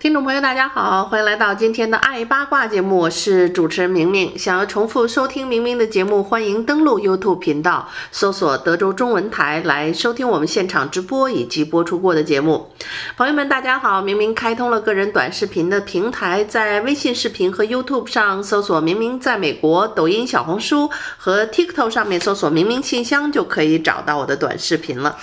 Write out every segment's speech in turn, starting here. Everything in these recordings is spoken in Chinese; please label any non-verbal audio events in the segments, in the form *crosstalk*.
听众朋友，大家好，欢迎来到今天的爱八卦节目，我是主持人明明。想要重复收听明明的节目，欢迎登录 YouTube 频道，搜索德州中文台来收听我们现场直播以及播出过的节目。朋友们，大家好，明明开通了个人短视频的平台，在微信视频和 YouTube 上搜索“明明在美国”，抖音、小红书和 TikTok 上面搜索“明明信箱”就可以找到我的短视频了。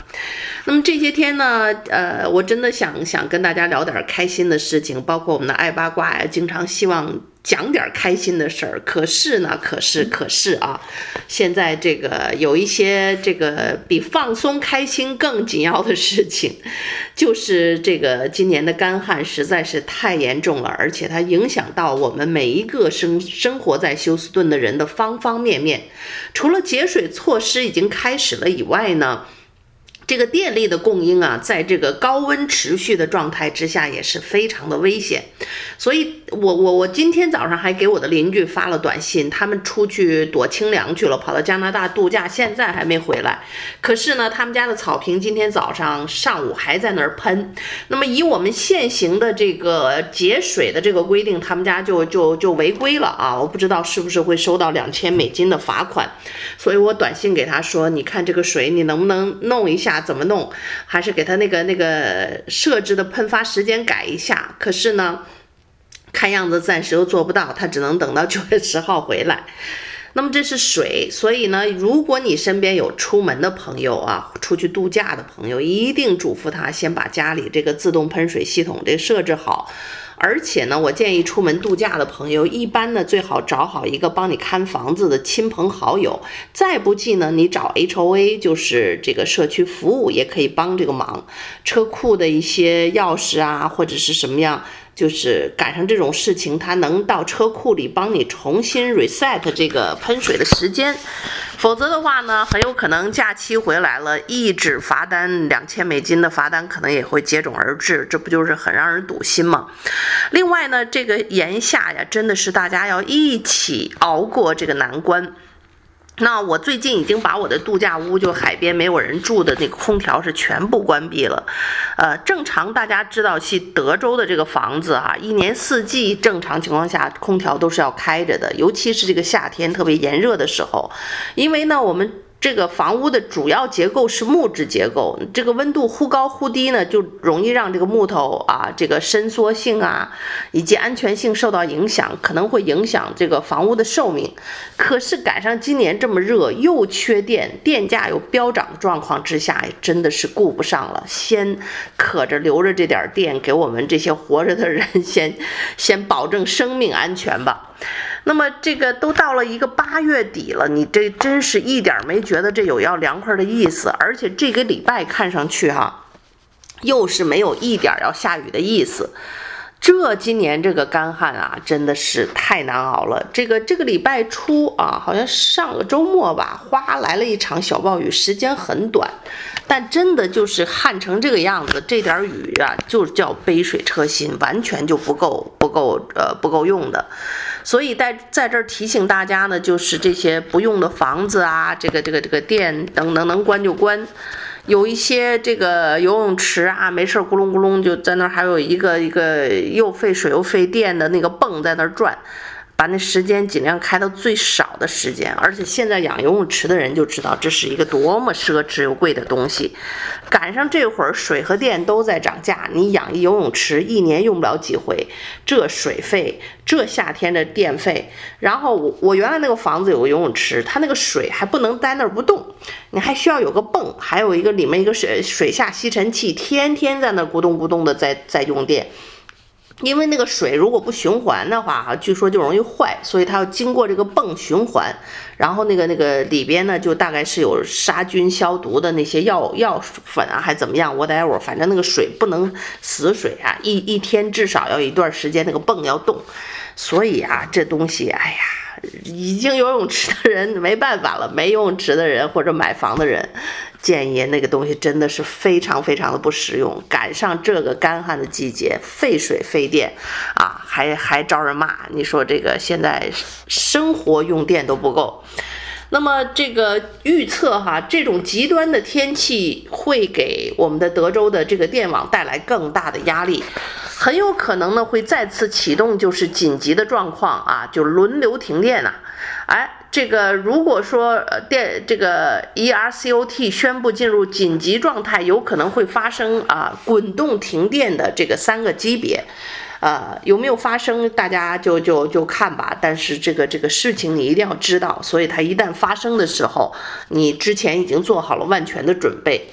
那么这些天呢，呃，我真的想想跟大家聊点开心的事。事情包括我们的爱八卦呀，经常希望讲点开心的事儿。可是呢，可是可是啊，现在这个有一些这个比放松开心更紧要的事情，*laughs* 就是这个今年的干旱实在是太严重了，而且它影响到我们每一个生生活在休斯顿的人的方方面面。除了节水措施已经开始了以外呢，这个电力的供应啊，在这个高温持续的状态之下，也是非常的危险。所以我，我我今天早上还给我的邻居发了短信，他们出去躲清凉去了，跑到加拿大度假，现在还没回来。可是呢，他们家的草坪今天早上上午还在那儿喷。那么，以我们现行的这个节水的这个规定，他们家就就就违规了啊！我不知道是不是会收到两千美金的罚款。所以我短信给他说：“你看这个水，你能不能弄一下？”怎么弄？还是给他那个那个设置的喷发时间改一下？可是呢，看样子暂时又做不到，他只能等到九月十号回来。那么这是水，所以呢，如果你身边有出门的朋友啊，出去度假的朋友，一定嘱咐他先把家里这个自动喷水系统这设置好。而且呢，我建议出门度假的朋友，一般呢最好找好一个帮你看房子的亲朋好友。再不济呢，你找 HOA，就是这个社区服务，也可以帮这个忙。车库的一些钥匙啊，或者是什么样。就是赶上这种事情，他能到车库里帮你重新 reset 这个喷水的时间，否则的话呢，很有可能假期回来了，一纸罚单两千美金的罚单可能也会接踵而至，这不就是很让人堵心吗？另外呢，这个炎夏呀，真的是大家要一起熬过这个难关。那我最近已经把我的度假屋，就海边没有人住的那个空调是全部关闭了。呃，正常大家知道，去德州的这个房子哈、啊，一年四季正常情况下空调都是要开着的，尤其是这个夏天特别炎热的时候，因为呢我们。这个房屋的主要结构是木质结构，这个温度忽高忽低呢，就容易让这个木头啊，这个伸缩性啊，以及安全性受到影响，可能会影响这个房屋的寿命。可是赶上今年这么热，又缺电，电价又飙涨的状况之下，真的是顾不上了，先可着留着这点电，给我们这些活着的人先先保证生命安全吧。那么这个都到了一个八月底了，你这真是一点没觉得这有要凉快的意思，而且这个礼拜看上去哈，又是没有一点要下雨的意思。这今年这个干旱啊，真的是太难熬了。这个这个礼拜初啊，好像上个周末吧，哗来了一场小暴雨，时间很短，但真的就是旱成这个样子，这点雨啊，就叫杯水车薪，完全就不够不够呃不够用的。所以在在这儿提醒大家呢，就是这些不用的房子啊，这个这个这个电能能能关就关。有一些这个游泳池啊，没事咕隆咕隆就在那儿，还有一个一个又费水又费电的那个泵在那儿转。把那时间尽量开到最少的时间，而且现在养游泳池的人就知道这是一个多么奢侈又贵的东西。赶上这会儿水和电都在涨价，你养一游泳池一年用不了几回，这水费，这夏天的电费，然后我我原来那个房子有个游泳池，它那个水还不能待那儿不动，你还需要有个泵，还有一个里面一个水水下吸尘器，天天在那咕咚咕咚的在在用电。因为那个水如果不循环的话，哈，据说就容易坏，所以它要经过这个泵循环，然后那个那个里边呢，就大概是有杀菌消毒的那些药药粉啊，还怎么样，whatever，反正那个水不能死水啊，一一天至少要一段时间那个泵要动，所以啊，这东西，哎呀，已经游泳池的人没办法了，没游泳池的人或者买房的人。建议那个东西真的是非常非常的不实用，赶上这个干旱的季节，费水费电啊，还还招人骂。你说这个现在生活用电都不够，那么这个预测哈，这种极端的天气会给我们的德州的这个电网带来更大的压力，很有可能呢会再次启动就是紧急的状况啊，就轮流停电呐，哎。这个如果说呃电这个 ERCOT 宣布进入紧急状态，有可能会发生啊滚动停电的这个三个级别，呃有没有发生，大家就就就看吧。但是这个这个事情你一定要知道，所以它一旦发生的时候，你之前已经做好了万全的准备。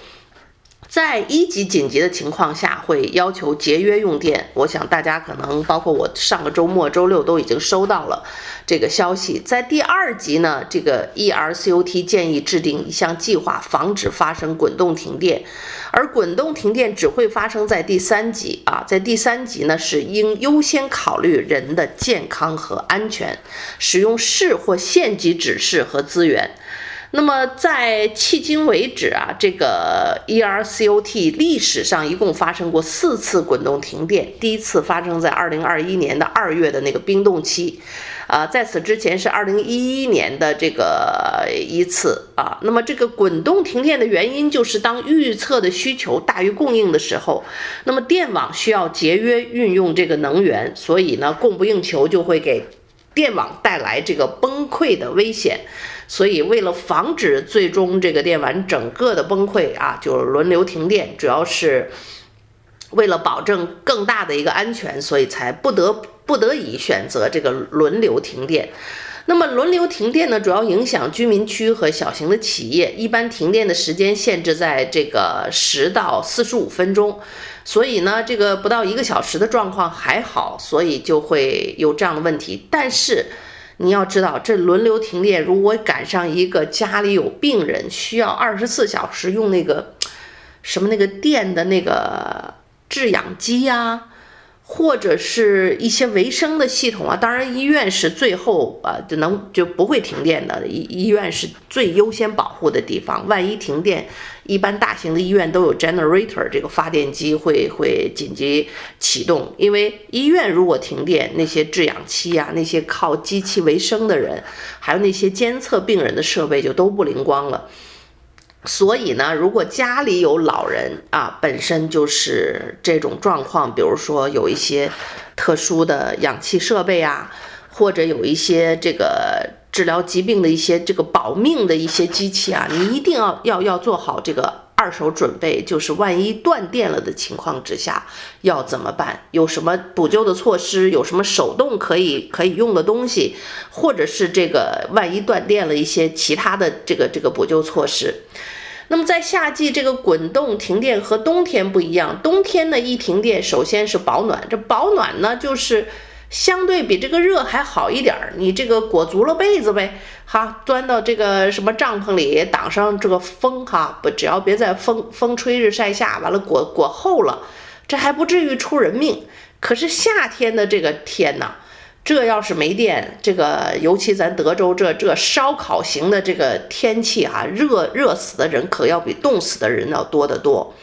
在一级紧急的情况下，会要求节约用电。我想大家可能包括我上个周末周六都已经收到了这个消息。在第二级呢，这个 ERCOT 建议制定一项计划，防止发生滚动停电。而滚动停电只会发生在第三级啊，在第三级呢，是应优先考虑人的健康和安全，使用市或县级指示和资源。那么在迄今为止啊，这个 ERCOT 历史上一共发生过四次滚动停电。第一次发生在二零二一年的二月的那个冰冻期，啊，在此之前是二零一一年的这个一次啊。那么这个滚动停电的原因就是当预测的需求大于供应的时候，那么电网需要节约运用这个能源，所以呢，供不应求就会给电网带来这个崩溃的危险。所以，为了防止最终这个电网整个的崩溃啊，就轮流停电，主要是为了保证更大的一个安全，所以才不得不得已选择这个轮流停电。那么，轮流停电呢，主要影响居民区和小型的企业，一般停电的时间限制在这个十到四十五分钟，所以呢，这个不到一个小时的状况还好，所以就会有这样的问题，但是。你要知道，这轮流停电，如果赶上一个家里有病人，需要二十四小时用那个什么那个电的那个制氧机呀。或者是一些维生的系统啊，当然医院是最后啊就能就不会停电的，医医院是最优先保护的地方。万一停电，一般大型的医院都有 generator 这个发电机会会紧急启动，因为医院如果停电，那些制氧机啊，那些靠机器维生的人，还有那些监测病人的设备就都不灵光了。所以呢，如果家里有老人啊，本身就是这种状况，比如说有一些特殊的氧气设备啊，或者有一些这个治疗疾病的一些这个保命的一些机器啊，你一定要要要做好这个二手准备，就是万一断电了的情况之下要怎么办？有什么补救的措施？有什么手动可以可以用的东西？或者是这个万一断电了一些其他的这个这个补救措施？那么在夏季，这个滚动停电和冬天不一样。冬天呢，一停电，首先是保暖。这保暖呢，就是相对比这个热还好一点儿。你这个裹足了被子呗，哈，钻到这个什么帐篷里，挡上这个风，哈，不，只要别在风风吹日晒下，完了裹裹厚了，这还不至于出人命。可是夏天的这个天呐。这要是没电，这个尤其咱德州这这烧烤型的这个天气哈、热热死的人可要比冻死的人要多得多。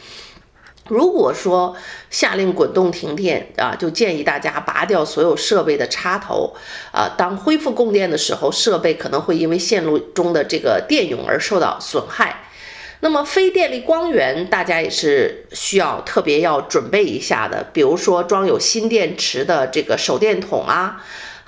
如果说下令滚动停电啊，就建议大家拔掉所有设备的插头啊，当恢复供电的时候，设备可能会因为线路中的这个电涌而受到损害。那么非电力光源，大家也是需要特别要准备一下的。比如说装有锌电池的这个手电筒啊，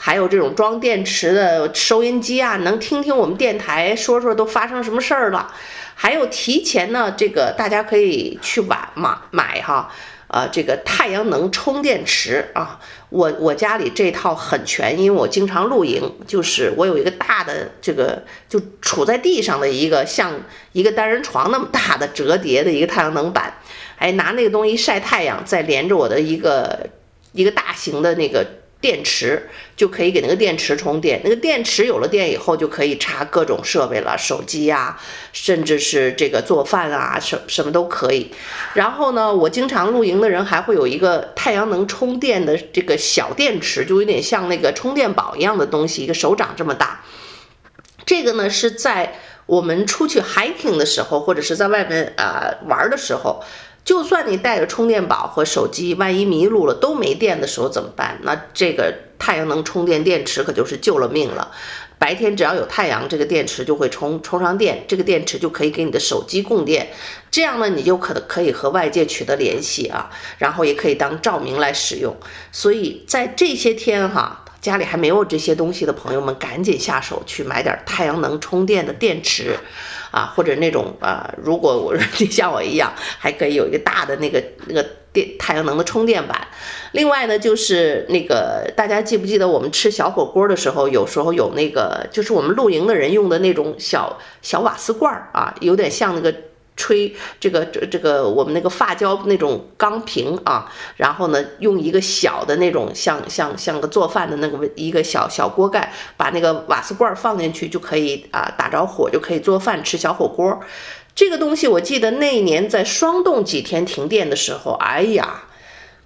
还有这种装电池的收音机啊，能听听我们电台说说都发生什么事儿了。还有提前呢，这个大家可以去买买买哈。呃，这个太阳能充电池啊，我我家里这套很全，因为我经常露营，就是我有一个大的这个就杵在地上的一个像一个单人床那么大的折叠的一个太阳能板，哎，拿那个东西晒太阳，再连着我的一个一个大型的那个。电池就可以给那个电池充电，那个电池有了电以后就可以插各种设备了，手机呀，甚至是这个做饭啊，什什么都可以。然后呢，我经常露营的人还会有一个太阳能充电的这个小电池，就有点像那个充电宝一样的东西，一个手掌这么大。这个呢是在我们出去 hiking 的时候，或者是在外面啊、呃、玩的时候。就算你带着充电宝和手机，万一迷路了都没电的时候怎么办？那这个太阳能充电电池可就是救了命了。白天只要有太阳，这个电池就会充充上电，这个电池就可以给你的手机供电。这样呢，你就可可以和外界取得联系啊，然后也可以当照明来使用。所以在这些天哈，家里还没有这些东西的朋友们，赶紧下手去买点太阳能充电的电池。啊，或者那种啊，如果我说 *laughs* 你像我一样，还可以有一个大的那个那个电太阳能的充电板。另外呢，就是那个大家记不记得我们吃小火锅的时候，有时候有那个就是我们露营的人用的那种小小瓦斯罐儿啊，有点像那个。吹这个这这个我们那个发胶那种钢瓶啊，然后呢，用一个小的那种像像像个做饭的那个一个小小锅盖，把那个瓦斯罐放进去就可以啊，打着火就可以做饭吃小火锅。这个东西我记得那一年在霜冻几天停电的时候，哎呀，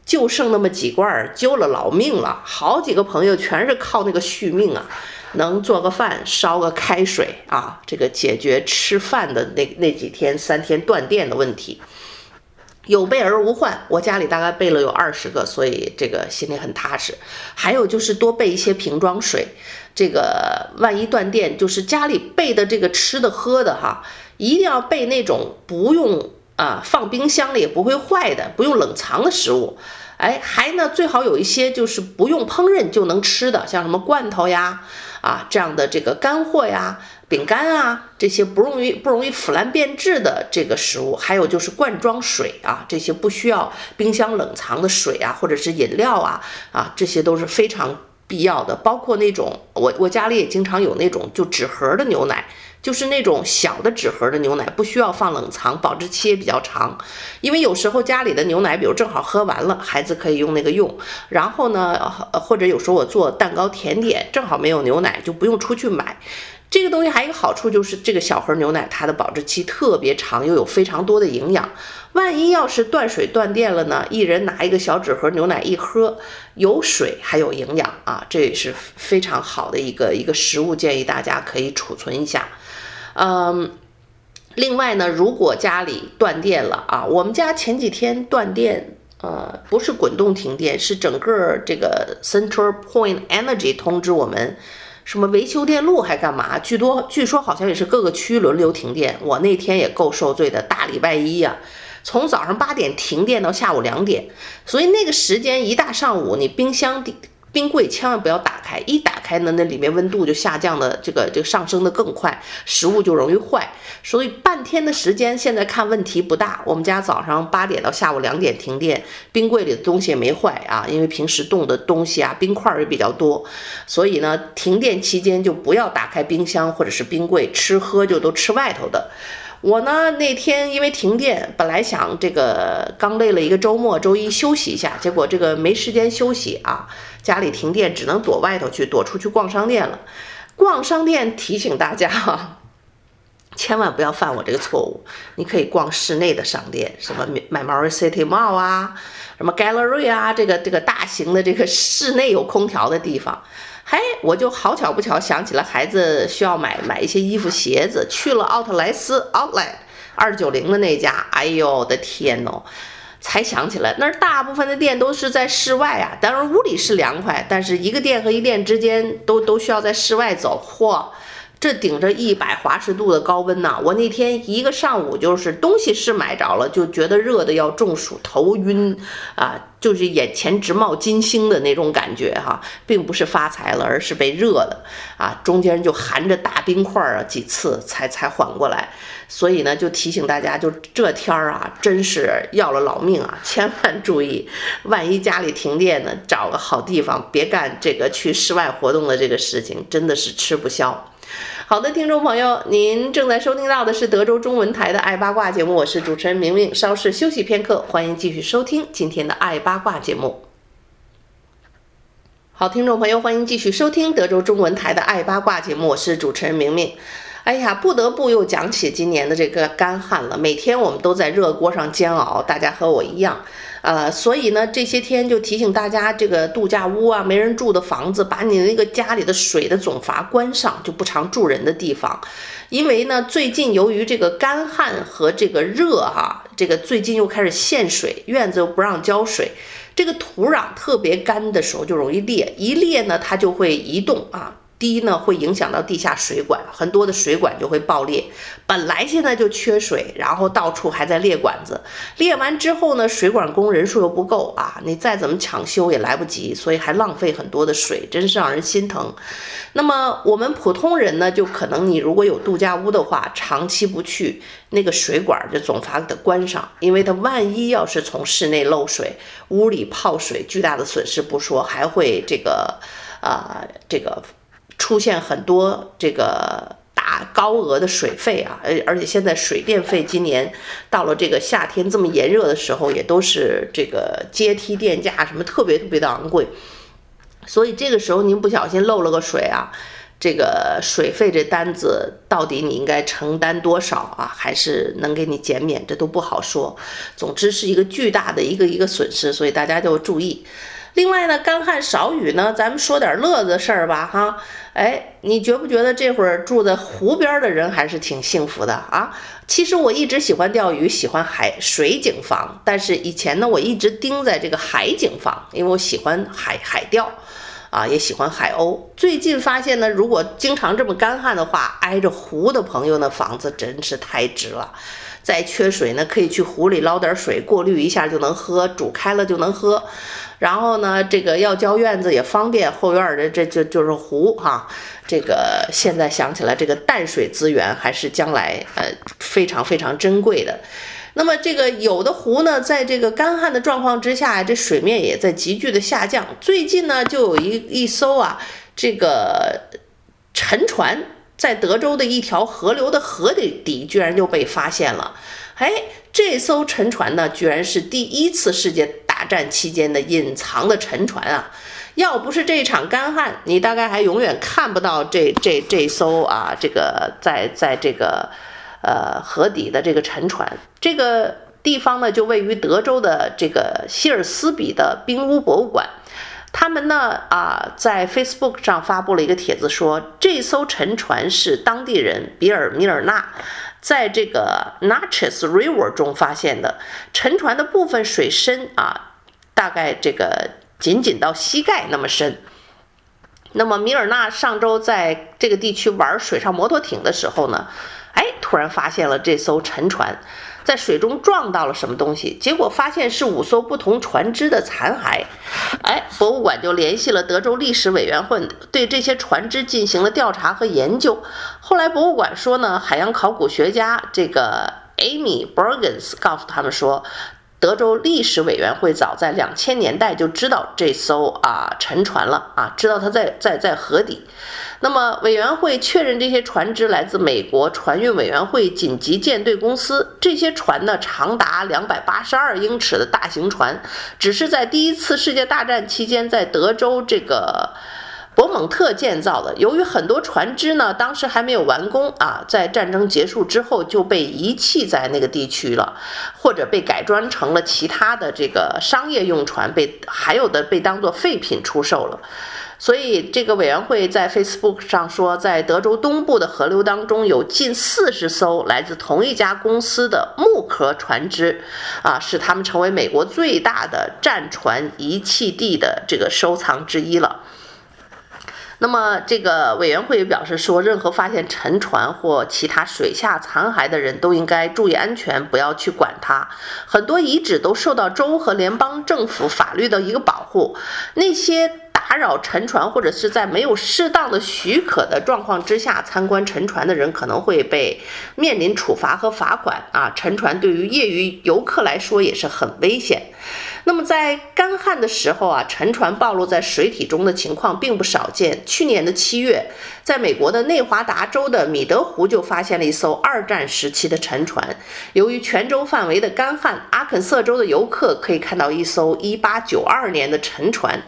就剩那么几罐，救了老命了，好几个朋友全是靠那个续命啊。能做个饭，烧个开水啊，这个解决吃饭的那那几天三天断电的问题，有备而无患。我家里大概备了有二十个，所以这个心里很踏实。还有就是多备一些瓶装水，这个万一断电，就是家里备的这个吃的喝的哈，一定要备那种不用啊放冰箱里也不会坏的，不用冷藏的食物。哎，还呢，最好有一些就是不用烹饪就能吃的，像什么罐头呀。啊，这样的这个干货呀、饼干啊，这些不容易不容易腐烂变质的这个食物，还有就是罐装水啊，这些不需要冰箱冷藏的水啊，或者是饮料啊，啊，这些都是非常必要的。包括那种我我家里也经常有那种就纸盒的牛奶。就是那种小的纸盒的牛奶，不需要放冷藏，保质期也比较长。因为有时候家里的牛奶，比如正好喝完了，孩子可以用那个用。然后呢，或者有时候我做蛋糕甜点，正好没有牛奶，就不用出去买。这个东西还有一个好处就是，这个小盒牛奶它的保质期特别长，又有非常多的营养。万一要是断水断电了呢，一人拿一个小纸盒牛奶一喝，有水还有营养啊，这也是非常好的一个一个食物，建议大家可以储存一下。嗯，另外呢，如果家里断电了啊，我们家前几天断电，呃，不是滚动停电，是整个这个 Central Point Energy 通知我们，什么维修电路还干嘛？据多据说好像也是各个区轮流停电。我那天也够受罪的，大礼拜一呀，从早上八点停电到下午两点，所以那个时间一大上午，你冰箱的。冰柜千万不要打开，一打开呢，那里面温度就下降的这个就上升的更快，食物就容易坏。所以半天的时间，现在看问题不大。我们家早上八点到下午两点停电，冰柜里的东西也没坏啊，因为平时冻的东西啊，冰块也比较多，所以呢，停电期间就不要打开冰箱或者是冰柜，吃喝就都吃外头的。我呢，那天因为停电，本来想这个刚累了一个周末，周一休息一下，结果这个没时间休息啊。家里停电，只能躲外头去，躲出去逛商店了。逛商店提醒大家哈，*laughs* 千万不要犯我这个错误。你可以逛室内的商店，什么 Memory City Mall 啊，什么 Gallery 啊，这个这个大型的这个室内有空调的地方。嘿，我就好巧不巧想起了孩子需要买买一些衣服鞋子，去了奥特莱斯 Outlet 二九零的那家。哎呦我的天呐！才想起来，那儿大部分的店都是在室外啊，当然屋里是凉快，但是一个店和一店之间都都需要在室外走。嚯，这顶着一百华氏度的高温呐！我那天一个上午就是东西是买着了，就觉得热的要中暑、头晕啊，就是眼前直冒金星的那种感觉哈，并不是发财了，而是被热的啊，中间就含着大冰块啊，几次才才缓过来。所以呢，就提醒大家，就这天儿啊，真是要了老命啊！千万 *laughs* 注意，万一家里停电呢，找个好地方，别干这个去室外活动的这个事情，真的是吃不消。好的，听众朋友，您正在收听到的是德州中文台的《爱八卦》节目，我是主持人明明。稍事休息片刻，欢迎继续收听今天的《爱八卦》节目。好，听众朋友，欢迎继续收听德州中文台的《爱八卦》节目，我是主持人明明。哎呀，不得不又讲起今年的这个干旱了。每天我们都在热锅上煎熬，大家和我一样。呃，所以呢，这些天就提醒大家，这个度假屋啊，没人住的房子，把你那个家里的水的总阀关上，就不常住人的地方。因为呢，最近由于这个干旱和这个热哈、这个最近又开始限水，院子又不让浇水。这个土壤特别干的时候就容易裂，一裂呢，它就会移动啊。第一呢，会影响到地下水管，很多的水管就会爆裂。本来现在就缺水，然后到处还在裂管子，裂完之后呢，水管工人数又不够啊，你再怎么抢修也来不及，所以还浪费很多的水，真是让人心疼。那么我们普通人呢，就可能你如果有度假屋的话，长期不去，那个水管就总阀给它关上，因为它万一要是从室内漏水，屋里泡水，巨大的损失不说，还会这个啊、呃、这个。出现很多这个大高额的水费啊，而而且现在水电费今年到了这个夏天这么炎热的时候，也都是这个阶梯电价什么特别特别的昂贵，所以这个时候您不小心漏了个水啊，这个水费这单子到底你应该承担多少啊？还是能给你减免，这都不好说。总之是一个巨大的一个一个损失，所以大家就注意。另外呢，干旱少雨呢，咱们说点乐子事儿吧，哈，哎，你觉不觉得这会儿住在湖边的人还是挺幸福的啊？其实我一直喜欢钓鱼，喜欢海水景房，但是以前呢，我一直盯在这个海景房，因为我喜欢海海钓，啊，也喜欢海鸥。最近发现呢，如果经常这么干旱的话，挨着湖的朋友那房子真是太值了。再缺水呢，可以去湖里捞点水，过滤一下就能喝，煮开了就能喝。然后呢，这个要浇院子也方便，后院的这就就是湖哈。这个现在想起来，这个淡水资源还是将来呃非常非常珍贵的。那么这个有的湖呢，在这个干旱的状况之下，这水面也在急剧的下降。最近呢，就有一一艘啊，这个沉船在德州的一条河流的河底底居然就被发现了。哎，这艘沉船呢，居然是第一次世界大战期间的隐藏的沉船啊！要不是这场干旱，你大概还永远看不到这这这艘啊，这个在在这个呃河底的这个沉船。这个地方呢，就位于德州的这个希尔斯比的冰屋博物馆。他们呢啊，在 Facebook 上发布了一个帖子说，这艘沉船是当地人比尔米尔纳。在这个 Natchez River 中发现的沉船的部分水深啊，大概这个仅仅到膝盖那么深。那么米尔纳上周在这个地区玩水上摩托艇的时候呢，哎，突然发现了这艘沉船。在水中撞到了什么东西，结果发现是五艘不同船只的残骸。哎，博物馆就联系了德州历史委员会，对这些船只进行了调查和研究。后来博物馆说呢，海洋考古学家这个 Amy Borgens 告诉他们说。德州历史委员会早在两千年代就知道这艘啊沉船了啊，知道它在在在河底。那么委员会确认这些船只来自美国船运委员会紧急舰队公司。这些船呢，长达两百八十二英尺的大型船，只是在第一次世界大战期间在德州这个。博蒙特建造的，由于很多船只呢，当时还没有完工啊，在战争结束之后就被遗弃在那个地区了，或者被改装成了其他的这个商业用船，被还有的被当作废品出售了。所以这个委员会在 Facebook 上说，在德州东部的河流当中有近四十艘来自同一家公司的木壳船只，啊，使他们成为美国最大的战船遗弃地的这个收藏之一了。那么，这个委员会也表示说，任何发现沉船或其他水下残骸的人都应该注意安全，不要去管它。很多遗址都受到州和联邦政府法律的一个保护。那些打扰沉船或者是在没有适当的许可的状况之下参观沉船的人，可能会被面临处罚和罚款啊。沉船对于业余游客来说也是很危险。那么在干旱的时候啊，沉船暴露在水体中的情况并不少见。去年的七月，在美国的内华达州的米德湖就发现了一艘二战时期的沉船。由于全州范围的干旱，阿肯色州的游客可以看到一艘1892年的沉船。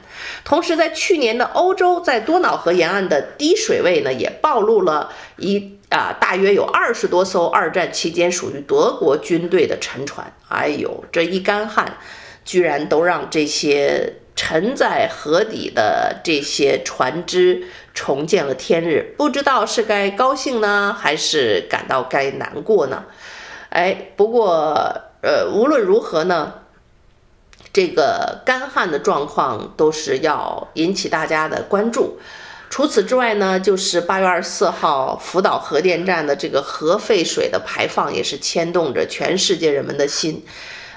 同时，在去年的欧洲，在多瑙河沿岸的低水位呢，也暴露了一啊，大约有二十多艘二战期间属于德国军队的沉船。哎呦，这一干旱。居然都让这些沉在河底的这些船只重见了天日，不知道是该高兴呢，还是感到该难过呢？哎，不过呃，无论如何呢，这个干旱的状况都是要引起大家的关注。除此之外呢，就是八月二十四号福岛核电站的这个核废水的排放，也是牵动着全世界人们的心。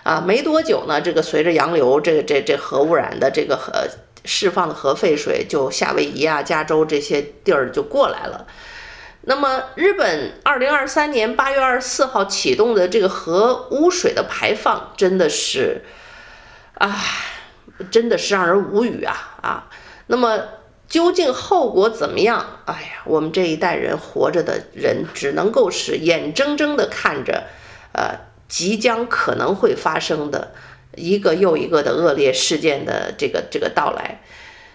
啊，没多久呢，这个随着洋流，这个这这核污染的这个核释放的核废水，就夏威夷啊、加州这些地儿就过来了。那么，日本二零二三年八月二十四号启动的这个核污水的排放，真的是，啊，真的是让人无语啊啊！那么，究竟后果怎么样？哎呀，我们这一代人活着的人，只能够是眼睁睁地看着，呃。即将可能会发生的一个又一个的恶劣事件的这个这个到来，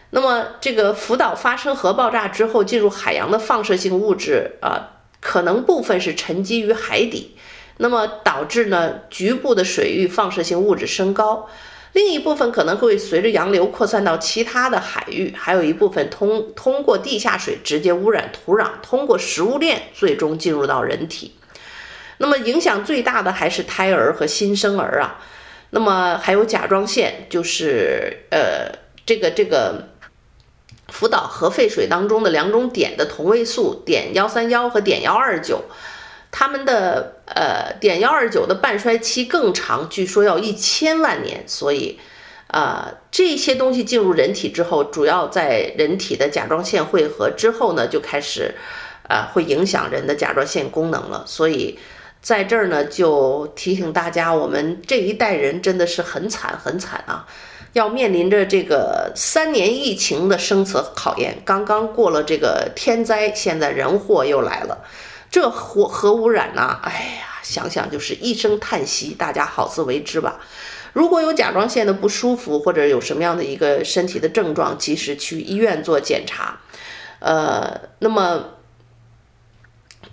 那么这个福岛发生核爆炸之后进入海洋的放射性物质啊，可能部分是沉积于海底，那么导致呢局部的水域放射性物质升高，另一部分可能会随着洋流扩散到其他的海域，还有一部分通通过地下水直接污染土壤，通过食物链最终进入到人体。那么影响最大的还是胎儿和新生儿啊，那么还有甲状腺，就是呃这个这个福岛核废水当中的两种碘的同位素，碘幺三幺和碘幺二九，它们的呃碘幺二九的半衰期更长，据说要一千万年，所以啊、呃、这些东西进入人体之后，主要在人体的甲状腺汇合之后呢，就开始、呃、会影响人的甲状腺功能了，所以。在这儿呢，就提醒大家，我们这一代人真的是很惨很惨啊，要面临着这个三年疫情的生死考验。刚刚过了这个天灾，现在人祸又来了。这核核污染呢、啊，哎呀，想想就是一声叹息。大家好自为之吧。如果有甲状腺的不舒服，或者有什么样的一个身体的症状，及时去医院做检查。呃，那么。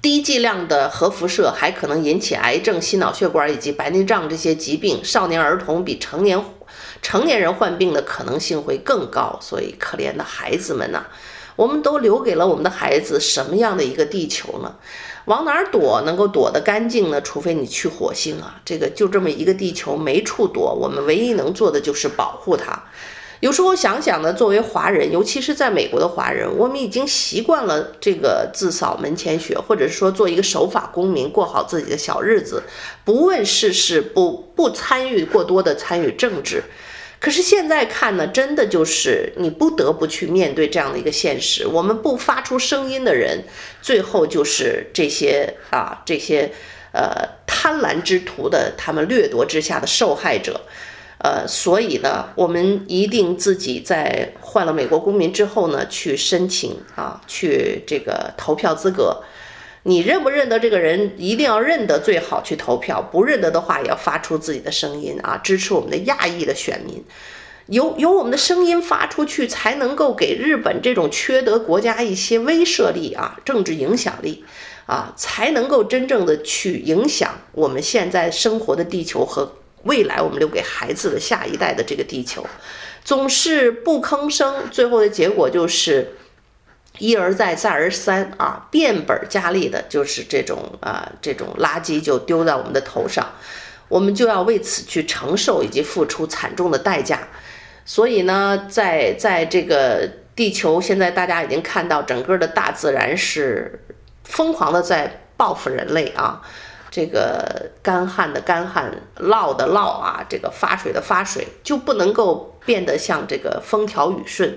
低剂量的核辐射还可能引起癌症、心脑血管以及白内障这些疾病。少年儿童比成年成年人患病的可能性会更高。所以，可怜的孩子们呐、我们都留给了我们的孩子什么样的一个地球呢？往哪儿躲能够躲得干净呢？除非你去火星啊！这个就这么一个地球，没处躲。我们唯一能做的就是保护它。有时候想想呢，作为华人，尤其是在美国的华人，我们已经习惯了这个自扫门前雪，或者是说做一个守法公民，过好自己的小日子，不问世事，不不参与过多的参与政治。可是现在看呢，真的就是你不得不去面对这样的一个现实。我们不发出声音的人，最后就是这些啊这些呃贪婪之徒的他们掠夺之下的受害者。呃，所以呢，我们一定自己在换了美国公民之后呢，去申请啊，去这个投票资格。你认不认得这个人，一定要认得最好去投票。不认得的话，也要发出自己的声音啊，支持我们的亚裔的选民。由由我们的声音发出去，才能够给日本这种缺德国家一些威慑力啊，政治影响力啊，才能够真正的去影响我们现在生活的地球和。未来我们留给孩子的下一代的这个地球，总是不吭声，最后的结果就是一而再再而三啊，变本加厉的，就是这种啊这种垃圾就丢在我们的头上，我们就要为此去承受以及付出惨重的代价。所以呢，在在这个地球，现在大家已经看到整个的大自然是疯狂的在报复人类啊。这个干旱的干旱，涝的涝啊，这个发水的发水，就不能够变得像这个风调雨顺。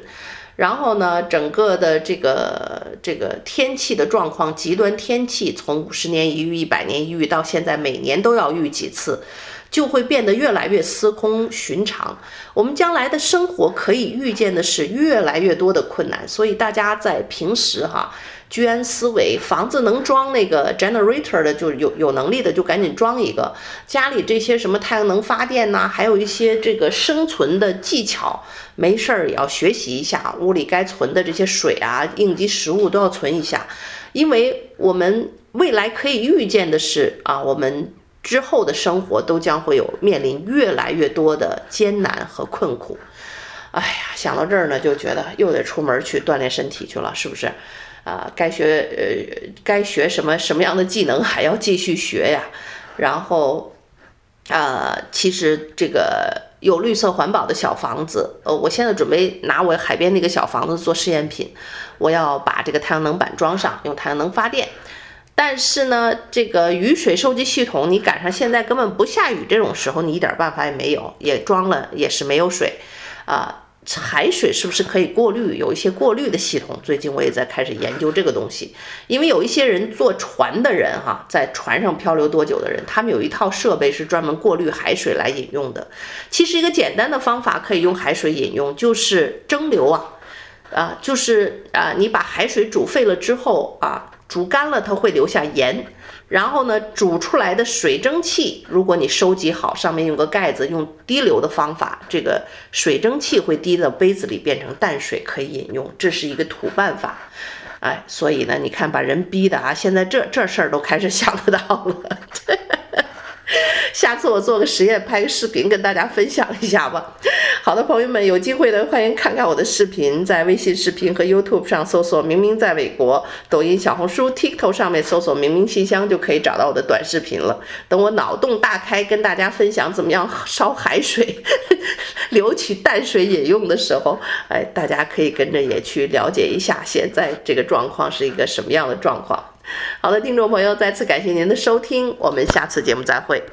然后呢，整个的这个这个天气的状况，极端天气从五十年一遇、一百年一遇到现在每年都要遇几次。就会变得越来越司空寻常。我们将来的生活可以预见的是越来越多的困难，所以大家在平时哈。居安思危，房子能装那个 generator 的，就有有能力的就赶紧装一个。家里这些什么太阳能发电呐，还有一些这个生存的技巧，没事儿也要学习一下。屋里该存的这些水啊、应急食物都要存一下，因为我们未来可以预见的是啊，我们之后的生活都将会有面临越来越多的艰难和困苦。哎呀，想到这儿呢，就觉得又得出门去锻炼身体去了，是不是？啊，该学呃，该学什么什么样的技能还要继续学呀？然后，啊，其实这个有绿色环保的小房子，呃，我现在准备拿我海边那个小房子做试验品，我要把这个太阳能板装上，用太阳能发电。但是呢，这个雨水收集系统，你赶上现在根本不下雨这种时候，你一点办法也没有，也装了也是没有水，啊。海水是不是可以过滤？有一些过滤的系统，最近我也在开始研究这个东西。因为有一些人坐船的人，哈，在船上漂流多久的人，他们有一套设备是专门过滤海水来饮用的。其实一个简单的方法可以用海水饮用，就是蒸馏啊，啊，就是啊，你把海水煮沸了之后啊，煮干了它会留下盐。然后呢，煮出来的水蒸气，如果你收集好，上面用个盖子，用滴流的方法，这个水蒸气会滴到杯子里，变成淡水可以饮用。这是一个土办法，哎，所以呢，你看把人逼的啊，现在这这事儿都开始想得到了。*laughs* 对 *laughs* 下次我做个实验，拍个视频跟大家分享一下吧。好的，朋友们，有机会的欢迎看看我的视频，在微信视频和 YouTube 上搜索“明明在美国”，抖音、小红书、TikTok 上面搜索“明明信箱”就可以找到我的短视频了。等我脑洞大开，跟大家分享怎么样烧海水，*laughs* 留取淡水饮用的时候，哎，大家可以跟着也去了解一下现在这个状况是一个什么样的状况。好的，听众朋友，再次感谢您的收听，我们下次节目再会。